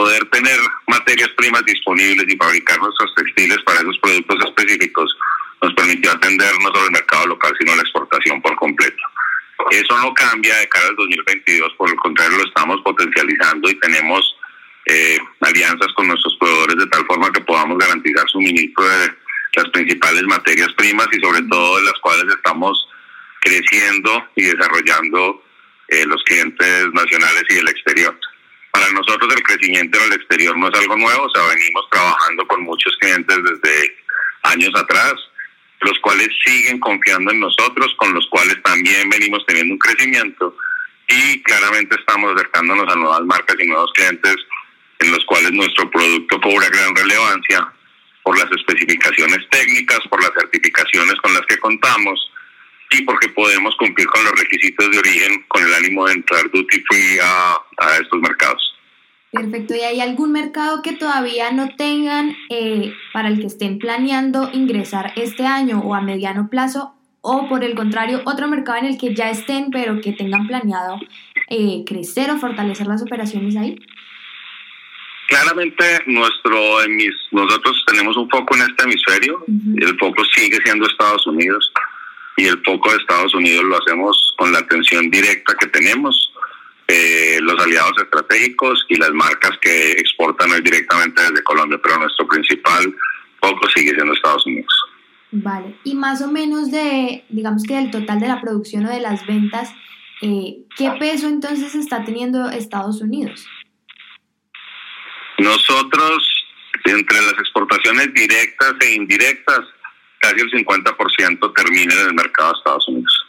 poder tener materias primas disponibles y fabricar nuestros textiles para esos productos específicos nos permitió atender no solo el mercado local, sino la exportación por completo. Eso no cambia de cara al 2022, por el contrario, lo estamos potencializando y tenemos eh, alianzas con nuestros proveedores de tal forma que podamos garantizar suministro de las principales materias primas y sobre todo de las cuales estamos creciendo y desarrollando eh, los clientes nacionales y del exterior. Para nosotros el crecimiento en el exterior no es algo nuevo, o sea, venimos trabajando con muchos clientes desde años atrás, los cuales siguen confiando en nosotros, con los cuales también venimos teniendo un crecimiento y claramente estamos acercándonos a nuevas marcas y nuevos clientes en los cuales nuestro producto cobra gran relevancia por las especificaciones técnicas, por las certificaciones con las que contamos y porque podemos cumplir con los requisitos de origen con el ánimo de entrar duty free a. Perfecto. ¿Y hay algún mercado que todavía no tengan eh, para el que estén planeando ingresar este año o a mediano plazo? O por el contrario, otro mercado en el que ya estén pero que tengan planeado eh, crecer o fortalecer las operaciones ahí? Claramente nuestro, nosotros tenemos un foco en este hemisferio, el foco sigue siendo Estados Unidos y el foco de Estados Unidos lo hacemos con la atención directa que tenemos, eh, los aliados estratégicos y las marcas que exportan directamente desde Colombia, pero nuestro principal foco sigue siendo Estados Unidos. Vale, y más o menos de, digamos que del total de la producción o de las ventas, eh, ¿qué peso entonces está teniendo Estados Unidos? Nosotros, entre las exportaciones directas e indirectas, casi el 50% termina en el mercado de Estados Unidos.